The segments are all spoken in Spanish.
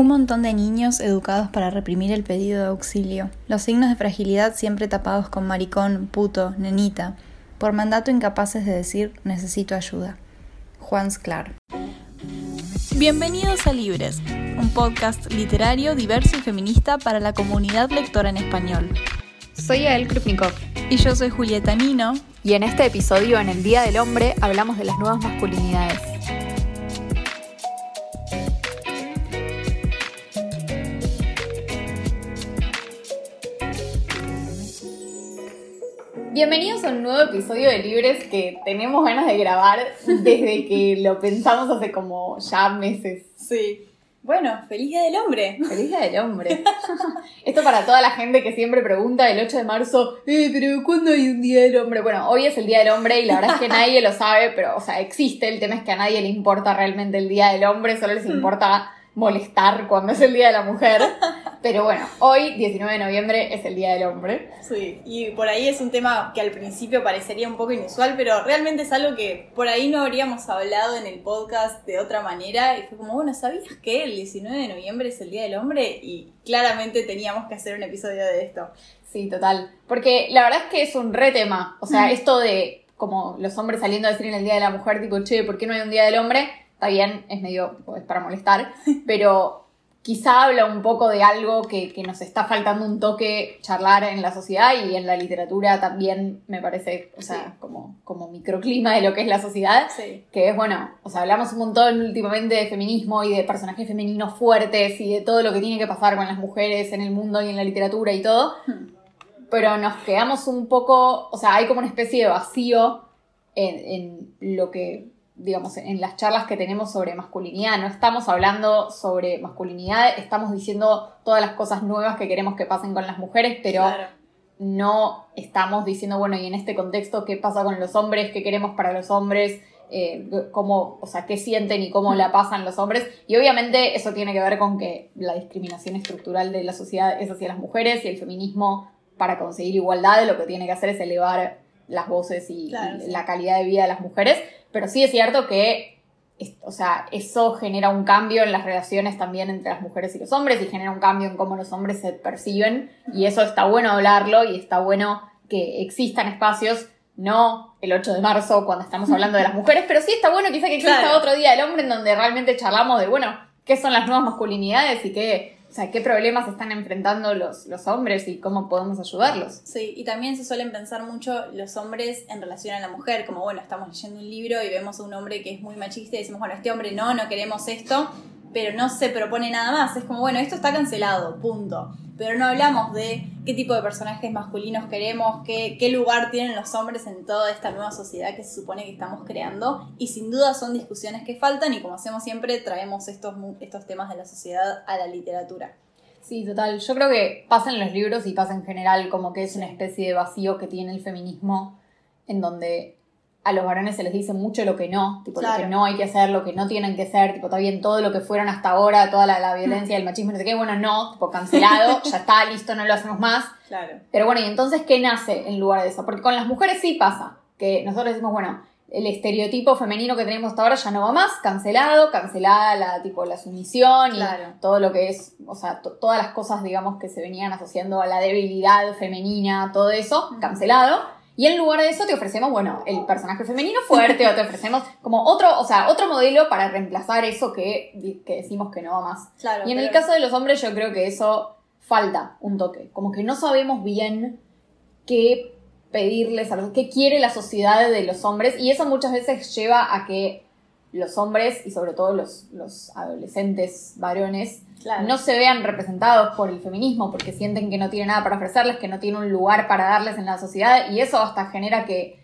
Un montón de niños educados para reprimir el pedido de auxilio, los signos de fragilidad siempre tapados con maricón, puto, nenita, por mandato incapaces de decir necesito ayuda. Juan Sclar. Bienvenidos a Libres, un podcast literario diverso y feminista para la comunidad lectora en español. Soy Ael Krupnikov. Y yo soy Julieta Nino. Y en este episodio, en el Día del Hombre, hablamos de las nuevas masculinidades. Bienvenidos a un nuevo episodio de Libres que tenemos ganas de grabar desde que lo pensamos hace como ya meses. Sí. Bueno, feliz día del hombre. Feliz día del hombre. Esto para toda la gente que siempre pregunta el 8 de marzo, eh, pero ¿cuándo hay un día del hombre? Bueno, hoy es el día del hombre y la verdad es que nadie lo sabe, pero, o sea, existe. El tema es que a nadie le importa realmente el día del hombre, solo les importa molestar cuando es el Día de la Mujer. Pero bueno, hoy, 19 de noviembre, es el Día del Hombre. Sí, y por ahí es un tema que al principio parecería un poco inusual, pero realmente es algo que por ahí no habríamos hablado en el podcast de otra manera. Y fue como, bueno, ¿sabías que el 19 de noviembre es el Día del Hombre? Y claramente teníamos que hacer un episodio de esto. Sí, total. Porque la verdad es que es un re tema. O sea, esto de como los hombres saliendo a decir en el Día de la Mujer, tipo, che, ¿por qué no hay un Día del Hombre? Está bien, es medio, es para molestar, pero quizá habla un poco de algo que, nos está faltando un toque charlar en la sociedad y en la literatura también me parece, o sea, como, como microclima de lo que es la sociedad, que es bueno, o sea, hablamos un montón últimamente de feminismo y de personajes femeninos fuertes y de todo lo que tiene que pasar con las mujeres en el mundo y en la literatura y todo, hmm. pero nos quedamos un poco, o sea, hay como una especie de vacío en lo que digamos, en las charlas que tenemos sobre masculinidad, no estamos hablando sobre masculinidad, estamos diciendo todas las cosas nuevas que queremos que pasen con las mujeres, pero no estamos diciendo, bueno, y en este contexto, ¿qué pasa con los hombres? ¿Qué queremos para los hombres? Eh, cómo, o sea, qué sienten y cómo la pasan los hombres. Y obviamente eso tiene que ver con que la discriminación estructural de la sociedad es hacia las mujeres y el feminismo, para conseguir igualdad, lo que tiene que hacer es elevar las voces y, la calidad de vida de las mujeres. Pero sí es cierto que, o sea, eso genera un cambio en las relaciones también entre las mujeres y los hombres y genera un cambio en cómo los hombres se perciben y eso está bueno hablarlo y está bueno que existan espacios no el 8 de marzo cuando estamos hablando de las mujeres, pero sí está bueno quizá que exista otro día del hombre en donde realmente charlamos de, bueno, qué son las nuevas masculinidades y qué, o sea, qué problemas están enfrentando los, los hombres y cómo podemos ayudarlos. Sí, y también se suelen pensar mucho los hombres en relación a la mujer, como bueno, estamos leyendo un libro y vemos a un hombre que es muy machista y decimos, bueno, este hombre no, no queremos esto, pero no se propone nada más. Es como, bueno, esto está cancelado, punto. Pero no hablamos de qué tipo de personajes masculinos queremos, qué, qué lugar tienen los hombres en toda esta nueva sociedad que se supone que estamos creando. Y sin duda son discusiones que faltan y como hacemos siempre, traemos estos, estos temas de la sociedad a la literatura. Sí, total. Yo creo que pasa en los libros y pasa en general como que es una especie de vacío que tiene el feminismo en donde a los varones se les dice mucho lo que no, tipo lo que no hay que hacer, lo que no tienen que ser, tipo, está bien todo lo que fueron hasta ahora, toda la, violencia, el machismo, no sé qué, bueno, no, tipo, cancelado, ya está, listo, no lo hacemos más. Claro. Pero bueno, y entonces, ¿qué nace en lugar de eso? Porque con las mujeres sí pasa, que nosotros decimos, bueno, el estereotipo femenino que tenemos hasta ahora ya no va más, cancelado, cancelada la, tipo, la sumisión y todo lo que es, o sea, todas las cosas, digamos, que se venían asociando a la debilidad femenina, todo eso, cancelado. Y en lugar de eso te ofrecemos, bueno, el personaje femenino fuerte o te ofrecemos como otro, o sea, otro modelo para reemplazar eso que, que decimos que no va más. y en el caso de los hombres yo creo que eso falta un toque, como que no sabemos bien qué pedirles a los, qué quiere la sociedad de los hombres y eso muchas veces lleva a que los hombres y sobre todo los, los adolescentes varones no se vean representados por el feminismo porque sienten que no tiene nada para ofrecerles, que no tiene un lugar para darles en la sociedad y eso hasta genera que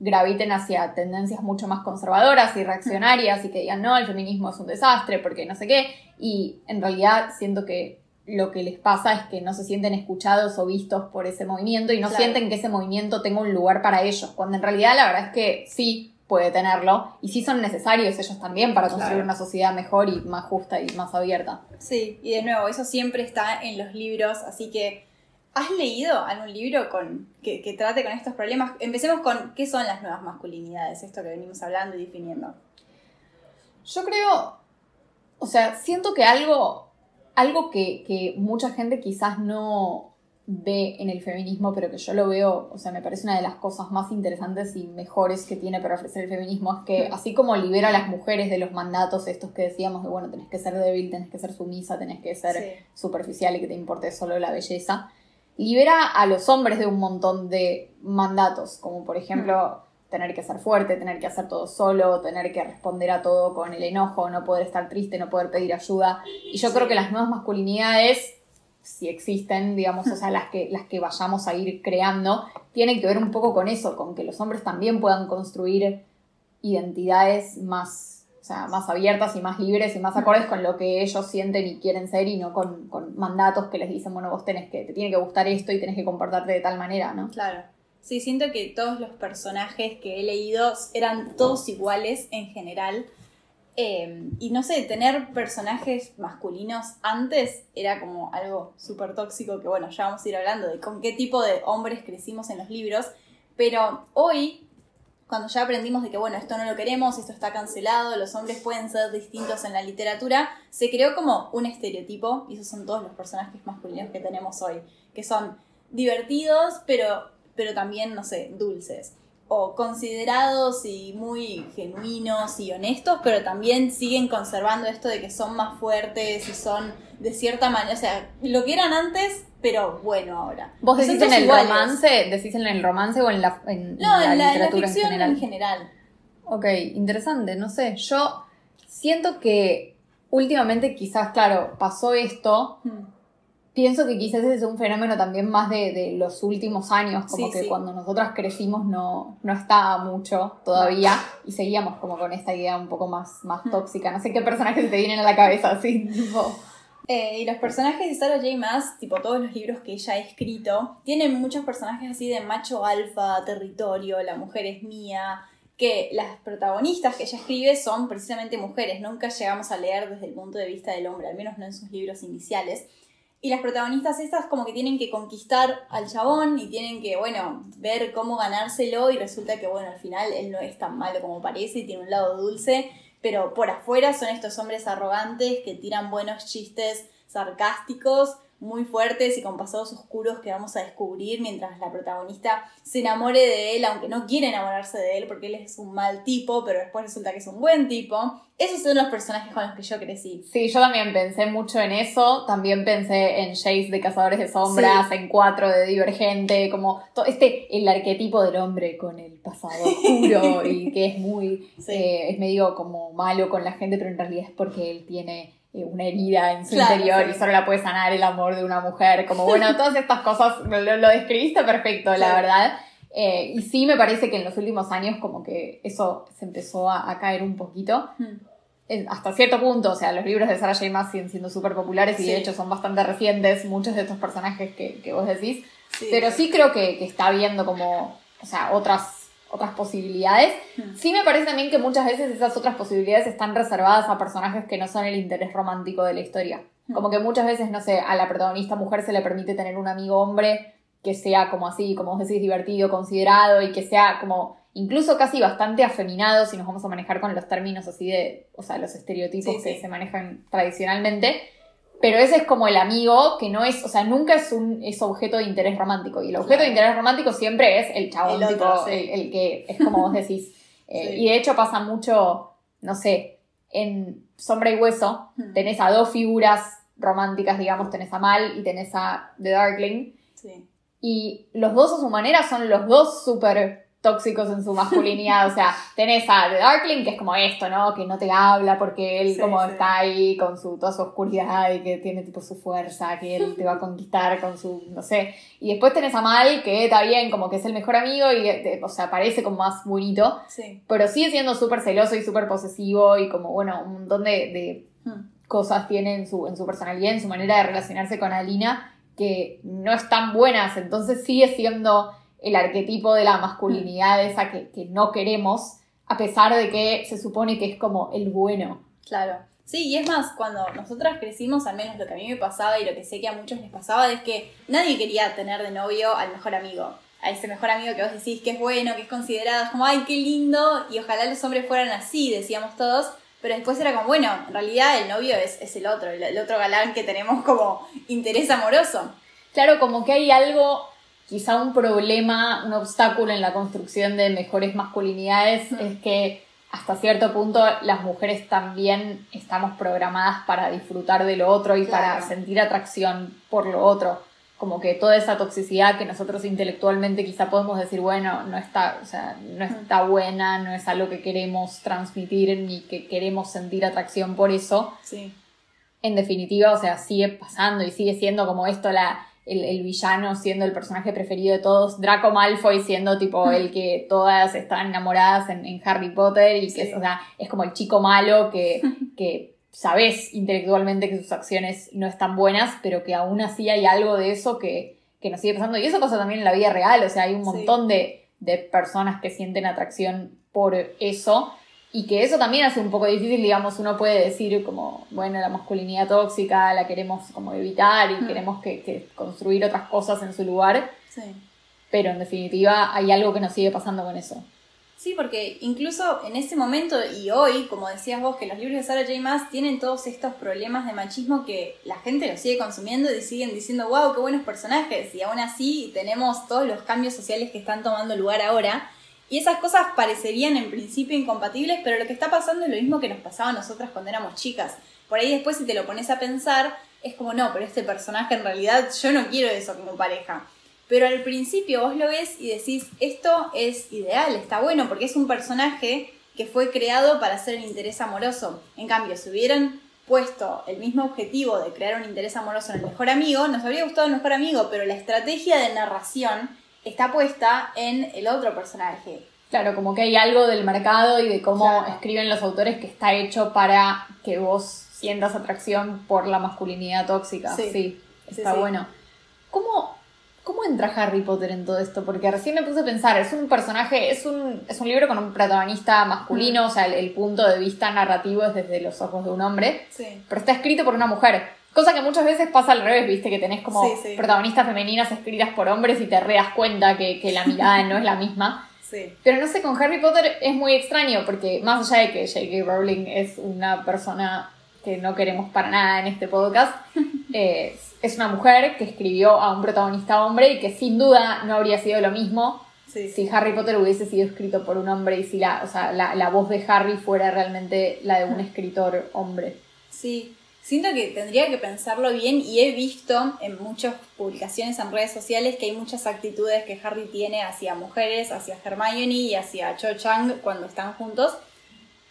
graviten hacia tendencias mucho más conservadoras y reaccionarias y que digan no, el feminismo es un desastre porque no sé qué y en realidad siento que lo que les pasa es que no se sienten escuchados o vistos por ese movimiento y no sienten que ese movimiento tenga un lugar para ellos, cuando en realidad la verdad es que sí, puede tenerlo y sí son necesarios ellos también para construir una sociedad mejor y más justa y más abierta. Sí, y de nuevo, eso siempre está en los libros, así que ¿has leído algún libro con, que, que trate con estos problemas? Empecemos con qué son las nuevas masculinidades, esto que venimos hablando y definiendo. Yo creo, o sea, siento que algo algo que, que mucha gente quizás no ve en el feminismo, pero que yo lo veo, o sea, me parece una de las cosas más interesantes y mejores que tiene para ofrecer el feminismo, es que así como libera a las mujeres de los mandatos estos que decíamos de, bueno, tenés que ser débil, tenés que ser sumisa, tenés que ser superficial y que te importe solo la belleza, libera a los hombres de un montón de mandatos, como por ejemplo tener que ser fuerte, tener que hacer todo solo, tener que responder a todo con el enojo, no poder estar triste, no poder pedir ayuda. Y yo creo que las nuevas masculinidades, si existen, digamos, o sea, las que, las que vayamos a ir creando, tienen que ver un poco con eso, con que los hombres también puedan construir identidades más o sea, más abiertas y más libres y más acordes con lo que ellos sienten y quieren ser y no con, con, mandatos que les dicen, bueno, vos tenés que, te tiene que gustar esto y tenés que comportarte de tal manera, ¿no? Claro. Sí, siento que todos los personajes que he leído eran todos iguales en general. Eh, y no sé, tener personajes masculinos antes era como algo súper tóxico que bueno, ya vamos a ir hablando de con qué tipo de hombres crecimos en los libros. Pero hoy, cuando ya aprendimos de que bueno, esto no lo queremos, esto está cancelado, los hombres pueden ser distintos en la literatura, se creó como un estereotipo, y esos son todos los personajes masculinos que tenemos hoy, que son divertidos, pero pero también, no sé, dulces. O considerados y muy genuinos y honestos, pero también siguen conservando esto de que son más fuertes y son de cierta manera, o sea, lo que eran antes, pero bueno ahora. ¿Vos decís en el romance? ¿Decís en el romance o en la, en, no, en la, literatura en, general? en general? Ok, interesante, no sé, yo siento que últimamente quizás, claro, pasó esto, hmm pienso que quizás ese es un fenómeno también más de, los últimos años, como que cuando nosotras crecimos no, no estaba mucho todavía y seguíamos como con esta idea un poco más, más tóxica. No sé qué personajes te vienen a la cabeza así, tipo... Eh, y los personajes de Sarah J. Maas, tipo todos los libros que ella ha escrito, tienen muchos personajes así de macho alfa, territorio, la mujer es mía, que las protagonistas que ella escribe son precisamente mujeres, nunca llegamos a leer desde el punto de vista del hombre, al menos no en sus libros iniciales. Y las protagonistas estas como que tienen que conquistar al chabón y tienen que, bueno, ver cómo ganárselo y resulta que, bueno, al final él no es tan malo como parece y tiene un lado dulce, pero por afuera son estos hombres arrogantes que tiran buenos chistes sarcásticos muy fuertes y con pasados oscuros que vamos a descubrir mientras la protagonista se enamore de él, aunque no quiere enamorarse de él porque él es un mal tipo, pero después resulta que es un buen tipo. Esos son los personajes con los que yo crecí. Sí, yo también pensé mucho en eso. También pensé en Jace de Cazadores de Sombras, en Cuatro de Divergente, como todo este, el arquetipo del hombre con el pasado oscuro y que es muy, eh, es medio como malo con la gente, pero en realidad es porque él tiene una herida en su interior y solo la puede sanar el amor de una mujer. Como bueno, todas estas cosas lo, describiste perfecto, la verdad. Eh, y sí me parece que en los últimos años como que eso se empezó a, caer un poquito. Hmm. Eh, hasta cierto punto, o sea, los libros de Sarah J. Maas siguen siendo súper populares y de hecho son bastante recientes muchos de estos personajes que, que vos decís. Pero sí creo que, que está viendo como, o sea, otras otras posibilidades. Hmm. Sí me parece también que muchas veces esas otras posibilidades están reservadas a personajes que no son el interés romántico de la historia. Hmm. Como que muchas veces, no sé, a la protagonista mujer se le permite tener un amigo hombre que sea como así, como vos decís, divertido, considerado y que sea como incluso casi bastante afeminado si nos vamos a manejar con los términos así de, o sea, los estereotipos que se manejan tradicionalmente. Pero ese es como el amigo que no es, o sea, nunca es un es objeto de interés romántico. Y el objeto de interés romántico siempre es el chabón, el, tipo, el, que es como vos decís. Eh, y de hecho pasa mucho, no sé, en Sombra y Hueso hmm. tenés a dos figuras románticas, digamos, tenés a Mal y tenés a The Darkling. Y los dos a su manera son los dos súper tóxicos en su masculinidad. O sea, tenés a The Darkling, que es como esto, ¿no? Que no te habla porque él como está ahí con su, toda su oscuridad y que tiene tipo su fuerza, que él te va a conquistar con su, no sé. Y después tenés a Mal, que está bien, como que es el mejor amigo y, o sea, parece como más bonito. Pero sigue siendo súper celoso y súper posesivo y como, bueno, un montón de, hmm. cosas tiene en su, en su personalidad, en su manera de relacionarse con Alina que no están buenas. Entonces sigue siendo el arquetipo de la masculinidad esa que, no queremos, a pesar de que se supone que es como el bueno. Claro. Sí, y es más, cuando nosotras crecimos, al menos lo que a mí me pasaba y lo que sé que a muchos les pasaba, es que nadie quería tener de novio al mejor amigo. A ese mejor amigo que vos decís que es bueno, que es considerado, es como, ay, qué lindo, y ojalá los hombres fueran así, decíamos todos, Pero después era como, bueno, en realidad el novio es, es el otro, el, el otro galán que tenemos como interés amoroso. Claro, como que hay algo, quizá un problema, un obstáculo en la construcción de mejores masculinidades, es que hasta cierto punto las mujeres también estamos programadas para disfrutar de lo otro y para sentir atracción por lo otro. Como que toda esa toxicidad que nosotros intelectualmente quizá podemos decir, bueno, no está, o sea, no está buena, no es algo que queremos transmitir ni que queremos sentir atracción por eso Sí. en definitiva, o sea, sigue pasando y sigue siendo como esto la, el, el villano siendo el personaje preferido de todos, Draco Malfoy siendo tipo el que todas están enamoradas en, en Harry Potter y que Sí. es, o sea, es como el chico malo que, que sabes intelectualmente que sus acciones no están buenas, pero que aún así hay algo de eso que, que nos sigue pasando. Y eso pasa también en la vida real, o sea, hay un Sí. montón de, de personas que sienten atracción por eso. Y que eso también hace un poco difícil, digamos, uno puede decir como, bueno, la masculinidad tóxica la queremos como evitar y Mm. queremos que, que construir otras cosas en su lugar, Sí. pero en definitiva hay algo que nos sigue pasando con eso. Sí, porque incluso en ese momento y hoy, como decías vos, que los libros de Sarah J. Maas tienen todos estos problemas de machismo que la gente los sigue consumiendo y siguen diciendo, wow, qué buenos personajes. Y aún así tenemos todos los cambios sociales que están tomando lugar ahora. Y esas cosas parecerían en principio incompatibles, pero lo que está pasando es lo mismo que nos pasaba a nosotras cuando éramos chicas. Por ahí después si te lo pones a pensar, es como, no, pero este personaje en realidad yo no quiero eso como pareja. Pero al principio vos lo ves y decís, esto es ideal, está bueno, porque es un personaje que fue creado para ser el interés amoroso. En cambio, si hubieran puesto el mismo objetivo de crear un interés amoroso en el mejor amigo, nos habría gustado el mejor amigo, pero la estrategia de narración está puesta en el otro personaje. Claro, como que hay algo del mercado y de cómo Claro. escriben los autores que está hecho para que vos sientas atracción por la masculinidad tóxica. Sí, Sí. está Sí, sí. bueno. ¿Cómo, ¿Cómo entra Harry Potter en todo esto? Porque recién me puse a pensar, es un personaje, es un, es un libro con un protagonista masculino, o sea, el, el punto de vista narrativo es desde los ojos de un hombre, Sí. pero está escrito por una mujer. Cosa que muchas veces pasa al revés, viste, que tenés como Sí, sí. protagonistas femeninas escritas por hombres y te re das cuenta que, que la mirada no es la misma. Sí. Pero no sé, con Harry Potter es muy extraño porque más allá de que J.K. Rowling es una persona que no queremos para nada en este podcast, eh, es una mujer que escribió a un protagonista hombre y que sin duda no habría sido lo mismo Sí. si Harry Potter hubiese sido escrito por un hombre y si la, o sea, la, la voz de Harry fuera realmente la de un escritor hombre. Sí, siento que tendría que pensarlo bien y he visto en muchas publicaciones en redes sociales que hay muchas actitudes que Harry tiene hacia mujeres, hacia Hermione y hacia Cho Chang cuando están juntos,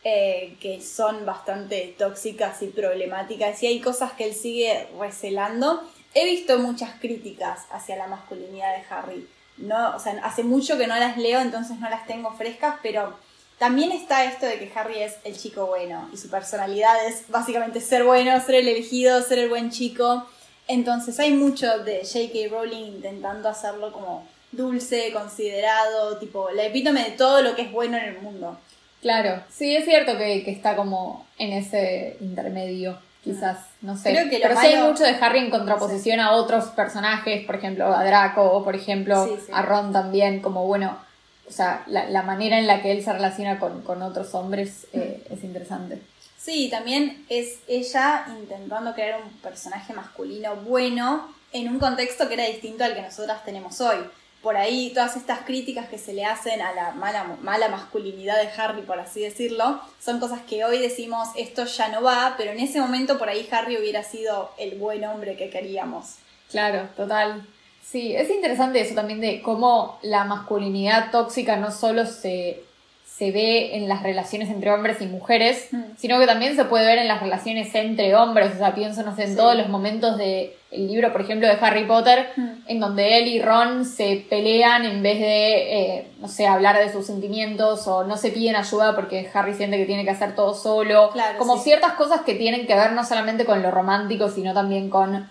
eh, que son bastante tóxicas y problemáticas y hay cosas que él sigue recelando. He visto muchas críticas hacia la masculinidad de Harry. No, o sea, hace mucho que no las leo, entonces no las tengo frescas, pero también está esto de que Harry es el chico bueno y su personalidad es básicamente ser bueno, ser el elegido, ser el buen chico. Entonces hay mucho de J.K. Rowling intentando hacerlo como dulce, considerado, tipo la epítome de todo lo que es bueno en el mundo. Claro, sí, es cierto que, que está como en ese intermedio, quizás, no sé. Creo que lo Pero sí hay malo- mucho de Harry en contraposición a otros personajes, por ejemplo, a Draco, o por ejemplo, sí. a Ron también, como bueno, o sea, la, la manera en la que él se relaciona con, con otros hombres eh, es interesante. Sí, también es ella intentando crear un personaje masculino bueno en un contexto que era distinto al que nosotras tenemos hoy. Por ahí todas estas críticas que se le hacen a la mala, mala masculinidad de Harry, por así decirlo, son cosas que hoy decimos esto ya no va, pero en ese momento por ahí Harry hubiera sido el buen hombre que queríamos. Claro, total. Sí, es interesante eso también de cómo la masculinidad tóxica no solo se, se ve en las relaciones entre hombres y mujeres, Mm. sino que también se puede ver en las relaciones entre hombres. O sea, pienso, no sé, en Sí. todos los momentos del libro, por ejemplo, de Harry Potter, Mm. en donde él y Ron se pelean en vez de, eh, no sé, hablar de sus sentimientos o no se piden ayuda porque Harry siente que tiene que hacer todo solo. Claro, Como sí. ciertas cosas que tienen que ver no solamente con lo romántico, sino también con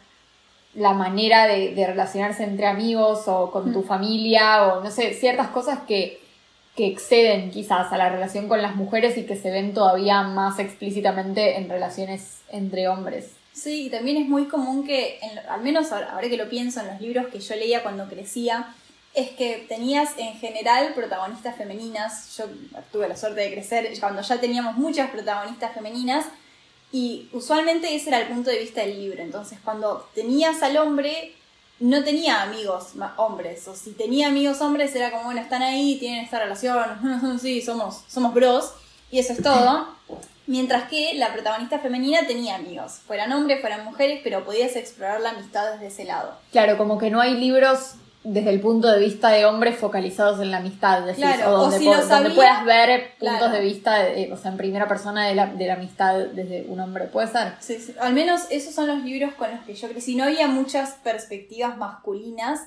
la manera de, de relacionarse entre amigos o con tu Mm. familia o no sé, ciertas cosas que, que exceden quizás a la relación con las mujeres y que se ven todavía más explícitamente en relaciones entre hombres. Sí, y también es muy común que, en al menos ahora, ahora que lo pienso en los libros que yo leía cuando crecía, es que tenías en general protagonistas femeninas. Yo tuve la suerte de crecer cuando ya teníamos muchas protagonistas femeninas y usualmente ese era el punto de vista del libro. Entonces cuando tenías al hombre no tenía amigos hombres, o si tenía amigos hombres era como, bueno, están ahí, tienen esta relación, sí, somos, somos bros, y eso es todo. Mientras que la protagonista femenina tenía amigos, fueran hombres, fueran mujeres, pero podías explorar la amistad desde ese lado. Claro, como que no hay libros desde el punto de vista de hombres focalizados en la amistad, decís, o donde, puedas ver puntos de vista, o sea, en primera persona de la, de la amistad desde un hombre, ¿puede ser? Sí, sí, al menos esos son los libros con los que yo crecí, no había muchas perspectivas masculinas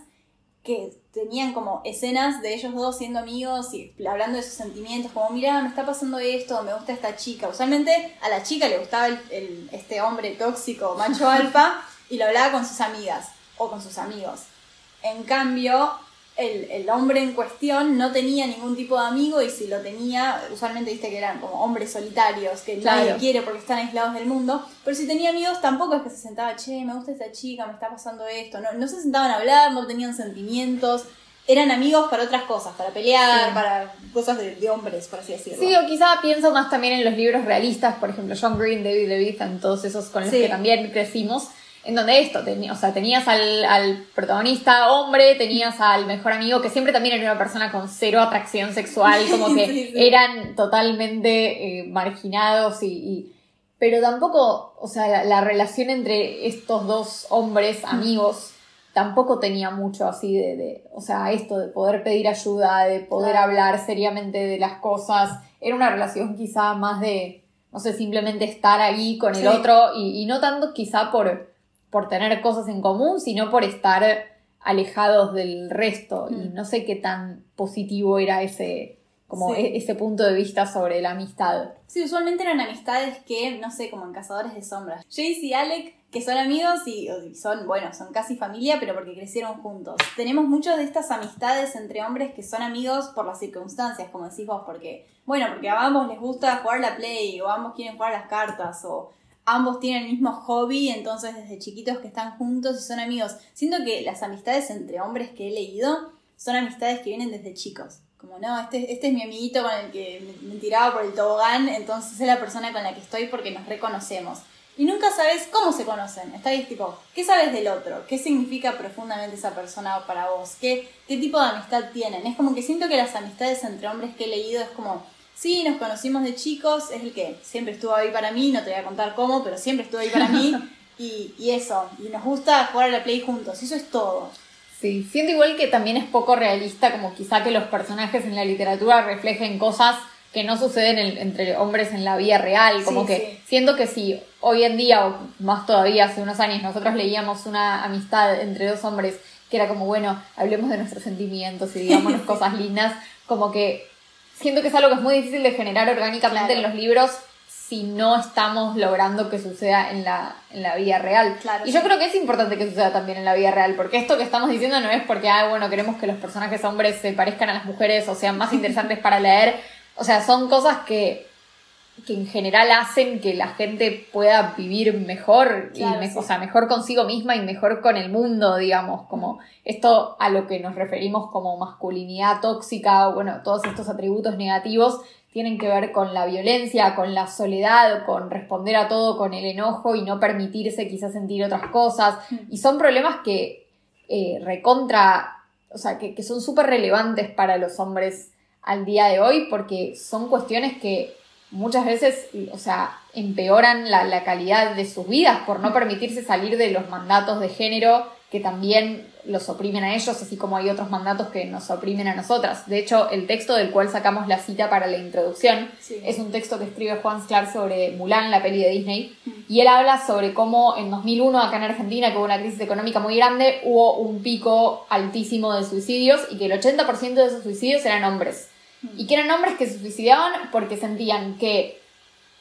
que tenían como escenas de ellos dos siendo amigos y hablando de sus sentimientos, como mira, me está pasando esto, me gusta esta chica. Usualmente a la chica le gustaba el, este hombre tóxico, macho alfa, y lo hablaba con sus amigas o con sus amigos. En cambio, el, hombre en cuestión no tenía ningún tipo de amigo y si lo tenía, usualmente viste que eran como hombres solitarios, que nadie quiere porque están aislados del mundo, pero si tenía amigos tampoco es que se sentaba, che, me gusta esta chica, me está pasando esto, no, no se sentaban a hablar, no tenían sentimientos, eran amigos para otras cosas, para pelear, para cosas de, hombres, por así decirlo. Sí, o quizá pienso más también en los libros realistas, por ejemplo, John Green, David Leviathan, todos esos con los que también crecimos en donde esto, o sea, tenías al, protagonista hombre, tenías al mejor amigo, que siempre también era una persona con cero atracción sexual, como que eran totalmente eh, marginados y, Pero tampoco, o sea, la, relación entre estos dos hombres, amigos, tampoco tenía mucho así de, o sea, esto de poder pedir ayuda, de poder hablar seriamente de las cosas. Era una relación quizá más de, no sé, simplemente estar ahí con el otro y, y no tanto quizá por por tener cosas en común, sino por estar alejados del resto. Y mm. no sé qué tan positivo era ese, como e-, ese punto de vista sobre la amistad. Sí, usualmente eran amistades que, no sé, como en Cazadores de Sombras. Jace y Alec, que son amigos y, son, bueno, son casi familia, pero porque crecieron juntos. Tenemos muchas de estas amistades entre hombres que son amigos por las circunstancias, como decís vos, porque, bueno, porque a ambos les gusta jugar la play, o ambos quieren jugar las cartas, o ambos tienen el mismo hobby, entonces desde chiquitos que están juntos y son amigos. Siento que las amistades entre hombres que he leído son amistades que vienen desde chicos. Como, no, este, este es mi amiguito con el que me, tiraba por el tobogán, entonces es la persona con la que estoy porque nos reconocemos. Y nunca sabes cómo se conocen. Está ahí tipo, ¿qué sabes del otro? ¿Qué significa profundamente esa persona para vos? ¿Qué, ¿Qué tipo de amistad tienen? Es como que siento que las amistades entre hombres que he leído es como Sí, nos conocimos de chicos, es el que siempre estuvo ahí para mí, no te voy a contar cómo, pero siempre estuvo ahí para mí. Y, y eso, y nos gusta jugar a la Play juntos, eso es todo. Sí, siento igual que también es poco realista, como quizá que los personajes en la literatura reflejen cosas que no suceden entre hombres en la vida real, como que siento que si hoy en día, o más todavía hace unos años, nosotros leíamos una amistad entre dos hombres que era como, bueno, hablemos de nuestros sentimientos y digamos cosas lindas, como que siento que es algo que es muy difícil de generar orgánicamente en los libros si no estamos logrando que suceda en la, en la vida real. y yo creo que es importante que suceda también en la vida real, porque esto que estamos diciendo no es porque, ah, bueno, queremos que los personajes hombres se parezcan a las mujeres o sean más interesantes para leer. O sea, son cosas que que en general hacen que la gente pueda vivir mejor y o sea, mejor consigo misma y mejor con el mundo, digamos, como esto a lo que nos referimos como masculinidad tóxica o bueno, todos estos atributos negativos tienen que ver con la violencia, con la soledad, con responder a todo con el enojo y no permitirse quizás sentir otras cosas. Mm. Y son problemas que eh, recontra, o sea, que, que son súper relevantes para los hombres al día de hoy porque son cuestiones que muchas veces, o sea, empeoran la, la, calidad de sus vidas por no permitirse salir de los mandatos de género que también los oprimen a ellos, así como hay otros mandatos que nos oprimen a nosotras. De hecho, el texto del cual sacamos la cita para la introducción es un texto que escribe Juan Sklar sobre Mulan, la peli de Disney, mm. y él habla sobre cómo en 2001, acá en Argentina, que hubo una crisis económica muy grande, hubo un pico altísimo de suicidios y que el 80% de esos suicidios eran hombres y que eran hombres que se suicidaban porque sentían que,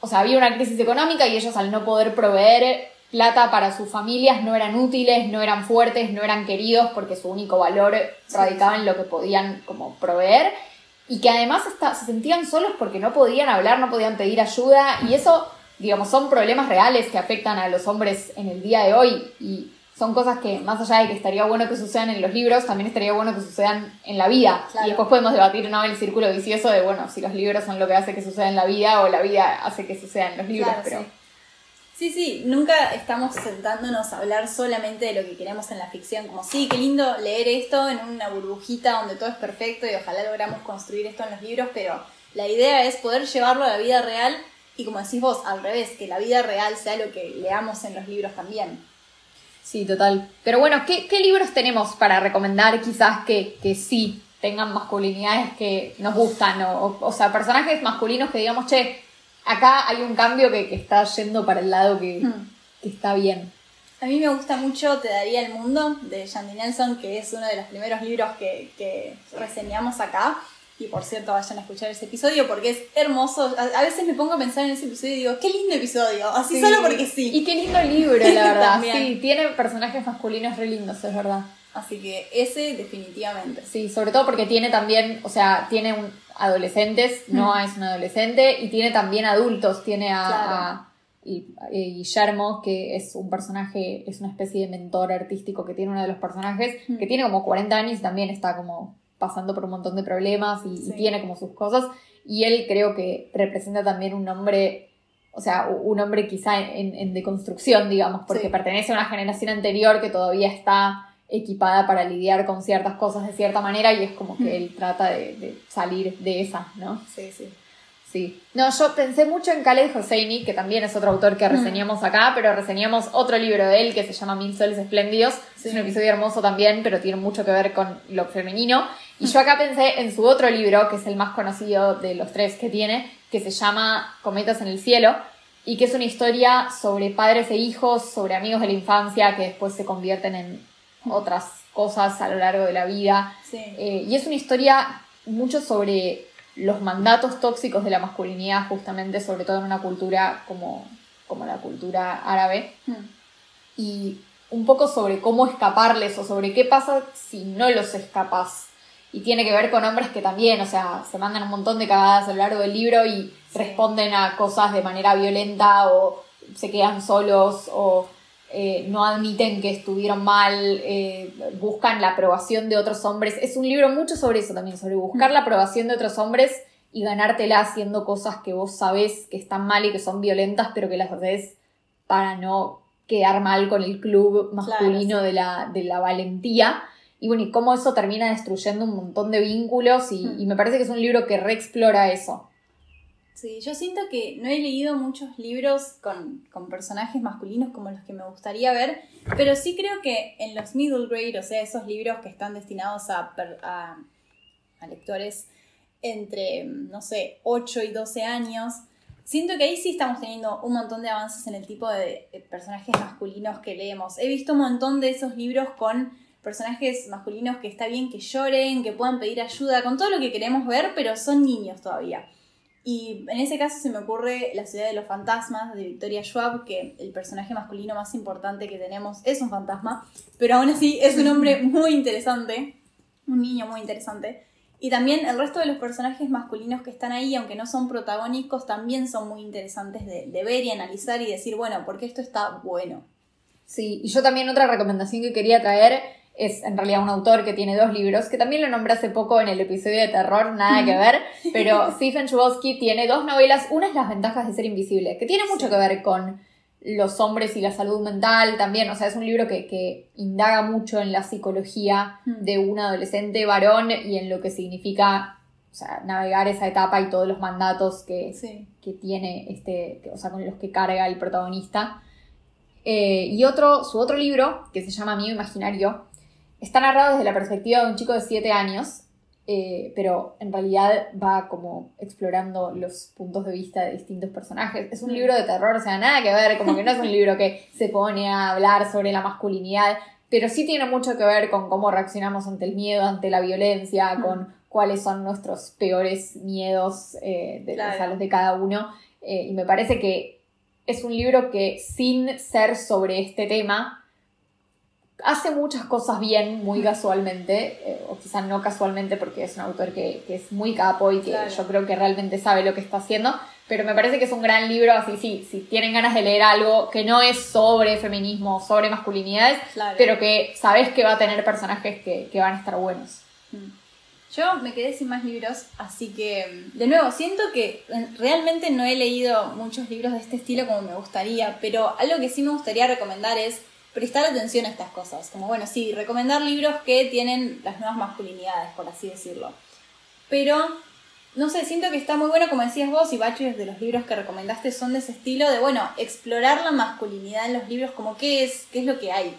o sea, había una crisis económica y ellos al no poder proveer plata para sus familias no eran útiles, no eran fuertes, no eran queridos porque su único valor radicaba en lo que podían como proveer. Y que además se sentían solos porque no podían hablar, no podían pedir ayuda. Y eso, digamos, son problemas reales que afectan a los hombres en el día de hoy. Y son cosas que, más allá de que estaría bueno que sucedan en los libros, también estaría bueno que sucedan en la vida. Y después podemos debatir, ¿no? El círculo vicioso de, bueno, si los libros son lo que hace que suceda en la vida o la vida hace que suceda en los libros, pero... Sí. sí. nunca estamos sentándonos a hablar solamente de lo que queremos en la ficción, como sí, qué lindo leer esto en una burbujita donde todo es perfecto y ojalá logramos construir esto en los libros, pero la idea es poder llevarlo a la vida real y como decís vos, al revés, que la vida real sea lo que leamos en los libros también. Sí, total. Pero bueno, ¿qué, libros tenemos para recomendar quizás que, que, sí tengan masculinidades que nos gustan? O, o, sea, personajes masculinos que digamos, che, acá hay un cambio que, está yendo para el lado que, hmm. que, está bien. A mí me gusta mucho Te daría el mundo de Shandy Nelson, que es uno de los primeros libros que, que reseñamos acá. Y por cierto, vayan a escuchar ese episodio porque es hermoso. A, veces me pongo a pensar en ese episodio y digo, qué lindo episodio. Así solo porque sí. Y qué lindo libro, la verdad. sí, tiene personajes masculinos re lindos, es verdad. Así que ese definitivamente. Sí, sobre todo porque tiene también, o sea, tiene un, adolescentes, no es un adolescente, y tiene también adultos. Tiene a, Guillermo, que es un personaje, es una especie de mentor artístico que tiene uno de los personajes, que tiene como 40 años y también está como pasando por un montón de problemas y, tiene como sus cosas. Y él creo que representa también un hombre, o sea, un hombre quizá en, deconstrucción, digamos, porque pertenece a una generación anterior que todavía está equipada para lidiar con ciertas cosas de cierta manera y es como que él trata de, salir de esa, ¿no? Sí, sí. Sí. No, yo pensé mucho en Khaled Hosseini, que también es otro autor que reseñamos acá, pero reseñamos otro libro de él que se llama Mil Soles Espléndidos. Es un episodio hermoso también, pero tiene mucho que ver con lo femenino. Y yo acá pensé en su otro libro, que es el más conocido de los tres que tiene, que se llama Cometas en el Cielo, y que es una historia sobre padres e hijos, sobre amigos de la infancia que después se convierten en otras cosas a lo largo de la vida. Eh, y es una historia mucho sobre los mandatos tóxicos de la masculinidad, justamente, sobre todo en una cultura como, como la cultura árabe. Hmm. Y un poco sobre cómo escaparles o sobre qué pasa si no los escapas y tiene que ver con hombres que también, o sea, se mandan un montón de cagadas a lo largo del libro y responden a cosas de manera violenta o se quedan solos o eh, no admiten que estuvieron mal, eh, buscan la aprobación de otros hombres. Es un libro mucho sobre eso también, sobre buscar la aprobación de otros hombres y ganártela haciendo cosas que vos sabés que están mal y que son violentas, pero que las haces para no quedar mal con el club masculino de, la, de la valentía. Y bueno, y cómo eso termina destruyendo un montón de vínculos y, hmm. me parece que es un libro que reexplora eso. Sí, yo siento que no he leído muchos libros con, personajes masculinos como los que me gustaría ver, pero sí creo que en los middle grade, o sea, esos libros que están destinados a, a, a lectores entre, no sé, 8 y 12 años, siento que ahí sí estamos teniendo un montón de avances en el tipo de personajes masculinos que leemos. He visto un montón de esos libros con personajes masculinos que está bien que lloren, que puedan pedir ayuda, con todo lo que queremos ver, pero son niños todavía. Y en ese caso se me ocurre La ciudad de los fantasmas de Victoria Schwab, que el personaje masculino más importante que tenemos es un fantasma, pero aún así es un hombre muy interesante, un niño muy interesante. Y también el resto de los personajes masculinos que están ahí, aunque no son protagónicos, también son muy interesantes de, de ver y analizar y decir, bueno, porque esto está bueno. Sí, y yo también otra recomendación que quería traer es en realidad un autor que tiene dos libros, que también lo nombré hace poco en el episodio de terror, nada que ver, pero Stephen Chbosky tiene dos novelas, una es Las ventajas de ser invisible, que tiene mucho que ver con los hombres y la salud mental también, o sea, es un libro que, indaga mucho en la psicología de un adolescente varón y en lo que significa navegar esa etapa y todos los mandatos que, que tiene, este, o sea, con los que carga el protagonista. Eh, y otro, su otro libro, que se llama Mío Imaginario, Está narrado desde la perspectiva de un chico de 7 años, eh, pero en realidad va como explorando los puntos de vista de distintos personajes. Es un libro de terror, o sea, nada que ver, como que no es un libro que se pone a hablar sobre la masculinidad, pero sí tiene mucho que ver con cómo reaccionamos ante el miedo, ante la violencia, con cuáles son nuestros peores miedos eh, de, los de cada uno. Eh, y me parece que es un libro que sin ser sobre este tema, hace muchas cosas bien muy casualmente, eh, o quizás no casualmente porque es un autor que, es muy capo y que yo creo que realmente sabe lo que está haciendo, pero me parece que es un gran libro, así sí, si tienen ganas de leer algo que no es sobre feminismo, sobre masculinidades, pero que sabes que va a tener personajes que, que van a estar buenos. Mm. Yo me quedé sin más libros, así que, de nuevo, siento que realmente no he leído muchos libros de este estilo como me gustaría, pero algo que sí me gustaría recomendar es prestar atención a estas cosas. Como, bueno, sí, recomendar libros que tienen las nuevas masculinidades, por así decirlo. Pero, no sé, siento que está muy bueno, como decías vos, y varios de los libros que recomendaste son de ese estilo, de, bueno, explorar la masculinidad en los libros, como qué es, qué es lo que hay.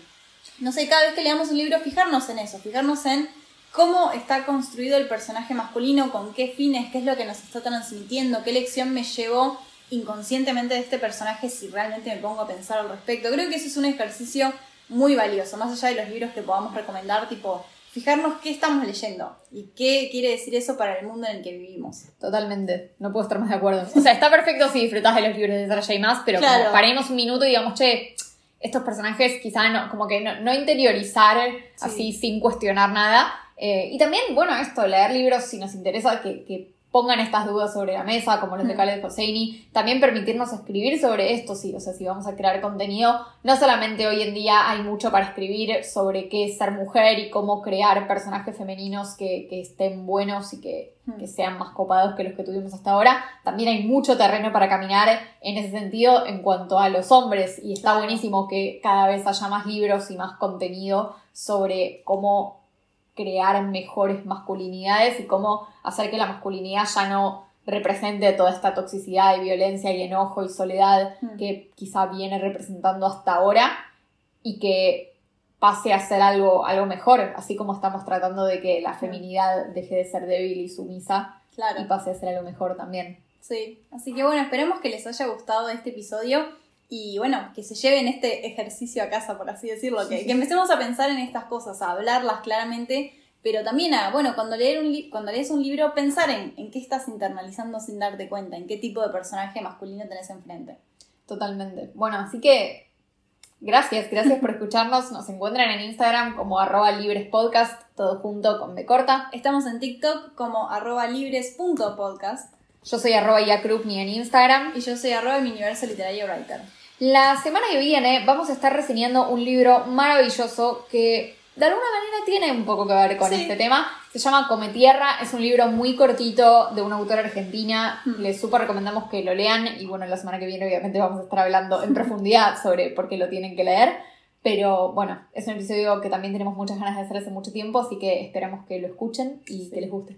No sé, cada vez que leamos un libro, fijarnos en eso, fijarnos en cómo está construido el personaje masculino, con qué fines, qué es lo que nos está transmitiendo, qué lección me llevó inconscientemente de este personaje si realmente me pongo a pensar al respecto. Creo que eso es un ejercicio muy valioso, más allá de los libros que podamos recomendar, tipo fijarnos qué estamos leyendo y qué quiere decir eso para el mundo en el que vivimos. Totalmente, no puedo estar más de acuerdo. O sea, está perfecto si disfrutas de los libros de Sarah J. Maas, pero paremos un minuto y digamos, che, estos personajes quizá no, como que no, interiorizar así sin cuestionar nada. Eh, y también, bueno, esto, leer libros si nos interesa que, que pongan estas dudas sobre la mesa, como los de Khaled Hosseini, también permitirnos escribir sobre esto, sí, o sea, si vamos a crear contenido, no solamente hoy en día hay mucho para escribir sobre qué es ser mujer y cómo crear personajes femeninos que, estén buenos y que, que, sean más copados que los que tuvimos hasta ahora, también hay mucho terreno para caminar en ese sentido en cuanto a los hombres. Y está buenísimo que cada vez haya más libros y más contenido sobre cómo crear mejores masculinidades y cómo hacer que la masculinidad ya no represente toda esta toxicidad y violencia y enojo y soledad mm. que quizá viene representando hasta ahora y que pase a ser algo, algo mejor, así como estamos tratando de que la feminidad deje de ser débil y sumisa y pase a ser algo mejor también. Sí, así que bueno, esperemos que les haya gustado este episodio y bueno, que se lleven este ejercicio a casa, por así decirlo, que, que empecemos a pensar en estas cosas, a hablarlas claramente, pero también a, bueno, cuando, leer un cuando lees un libro, pensar en, en qué estás internalizando sin darte cuenta, en qué tipo de personaje masculino tenés enfrente. Totalmente. Bueno, así que gracias, gracias por escucharnos. Nos encuentran en Instagram como arroba librespodcast, todo junto con B corta. Estamos en TikTok como arroba libres.podcast. Yo soy arroba ni en Instagram. Y yo soy arroba mi universo literario writer. La semana que viene vamos a estar reseñando un libro maravilloso que de alguna manera tiene un poco que ver con este tema. Se llama Come Tierra, es un libro muy cortito de una autora argentina. Hmm. Les súper recomendamos que lo lean y bueno, la semana que viene obviamente vamos a estar hablando en profundidad sobre por qué lo tienen que leer. Pero bueno, es un episodio que también tenemos muchas ganas de hacer hace mucho tiempo, así que esperamos que lo escuchen y que les guste.